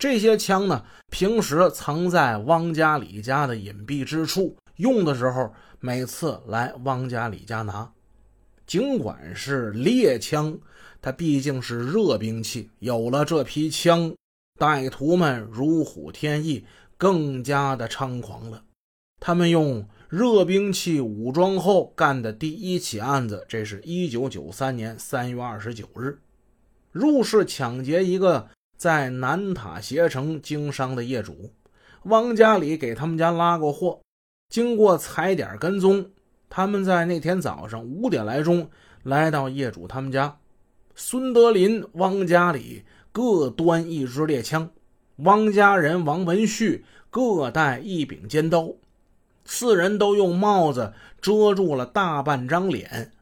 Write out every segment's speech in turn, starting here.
这些枪呢，平时藏在汪家里家的隐蔽之处，用的时候每次来汪家里家拿。尽管是猎枪，它毕竟是热兵器，有了这批枪，歹徒们如虎添翼，更加的猖狂了。他们用热兵器武装后干的第一起案子，这是一九九三年三月二十九日，入室抢劫一个在南塔鞋城经商的业主，汪家里给他们家拉过货，经过踩点跟踪。他们在那天早上五点来钟来到业主他们家，孙德林、汪家里各端一支猎枪，汪家人王文旭各带一柄尖刀，四人都用帽子遮住了大半张脸。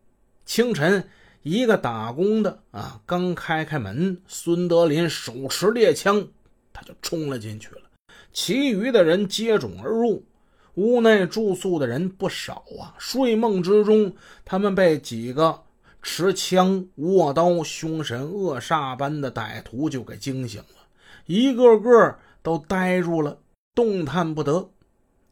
清晨，一个打工的啊，刚开开门，孙德林手持猎枪，他就冲了进去了，其余的人接踵而入。屋内住宿的人不少啊，睡梦之中，他们被几个持枪、握刀、凶神恶煞般的歹徒就给惊醒了，一个个都呆住了，动弹不得。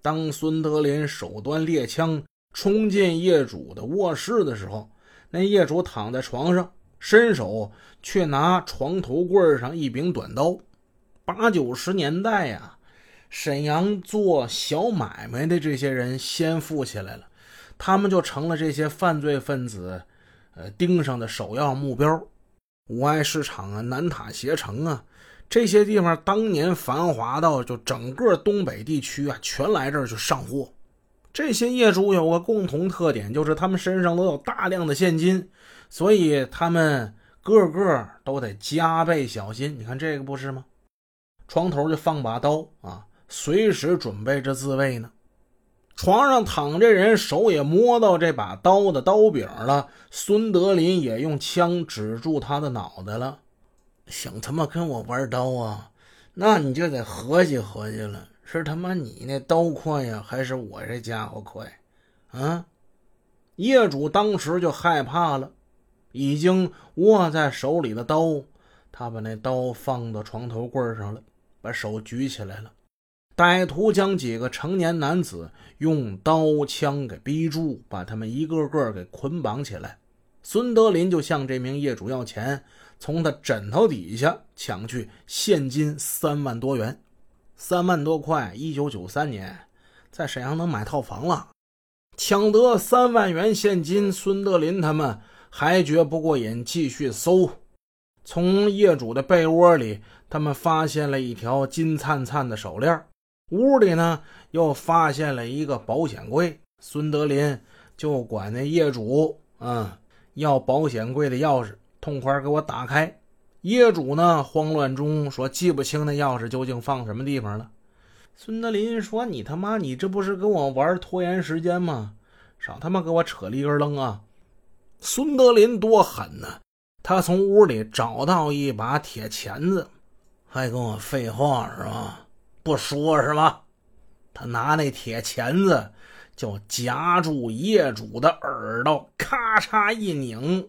当孙德林手端猎枪冲进业主的卧室的时候，那业主躺在床上，伸手却拿床头柜上一柄短刀。八九十年代呀。沈阳做小买卖的这些人先富起来了，他们就成了这些犯罪分子，呃，盯上的首要目标。五爱市场啊，南塔鞋城啊，这些地方当年繁华到就整个东北地区啊，全来这儿去上货。这些业主有个共同特点，就是他们身上都有大量的现金，所以他们个个都得加倍小心。你看这个不是吗？床头就放把刀啊。随时准备着自卫呢。床上躺着人，手也摸到这把刀的刀柄了。孙德林也用枪指住他的脑袋了。想他妈跟我玩刀啊？那你就得合计合计了，是他妈你那刀快呀，还是我这家伙快？啊！业主当时就害怕了，已经握在手里的刀，他把那刀放到床头柜上了，把手举起来了。歹徒将几个成年男子用刀枪给逼住，把他们一个个给捆绑起来。孙德林就向这名业主要钱，从他枕头底下抢去现金三万多元，三万多块，一九九三年在沈阳能买套房了。抢得三万元现金，孙德林他们还觉不过瘾，继续搜。从业主的被窝里，他们发现了一条金灿灿的手链。屋里呢，又发现了一个保险柜。孙德林就管那业主，嗯，要保险柜的钥匙，痛快给我打开。业主呢，慌乱中说记不清那钥匙究竟放什么地方了。孙德林说：“你他妈，你这不是跟我玩拖延时间吗？少他妈给我扯里根楞啊！”孙德林多狠呢，他从屋里找到一把铁钳子，还跟我废话是吧？不说是吧？他拿那铁钳子就夹住业主的耳朵，咔嚓一拧。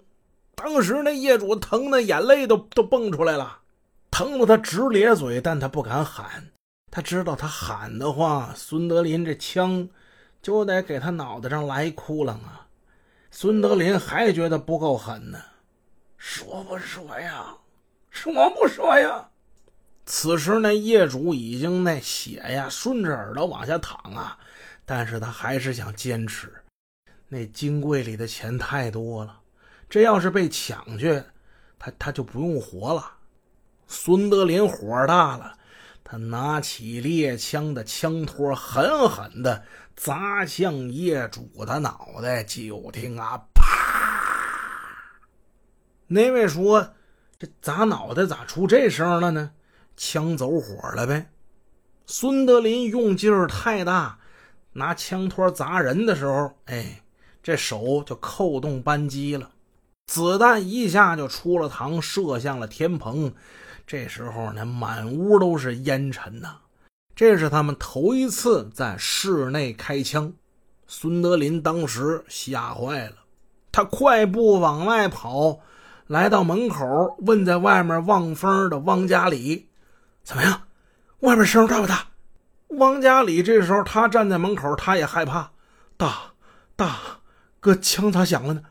当时那业主疼的眼泪都都蹦出来了，疼得他直咧嘴，但他不敢喊。他知道他喊的话，孙德林这枪就得给他脑袋上来一窟窿啊！孙德林还觉得不够狠呢，说不说呀？说不说呀？此时那业主已经那血呀顺着耳朵往下淌啊，但是他还是想坚持。那金柜里的钱太多了，这要是被抢去，他他就不用活了。孙德林火大了，他拿起猎枪的枪托，狠狠地砸向业主的脑袋。就听啊，啪！那位说：“这砸脑袋咋出这声了呢？”枪走火了呗！孙德林用劲儿太大，拿枪托砸人的时候，哎，这手就扣动扳机了，子弹一下就出了膛，射向了天棚。这时候呢，满屋都是烟尘呐。这是他们头一次在室内开枪，孙德林当时吓坏了，他快步往外跑，来到门口，问在外面望风的汪家里。怎么样？外面声大不大？汪家里这时候他站在门口，他也害怕。大大，哥枪咋响了呢？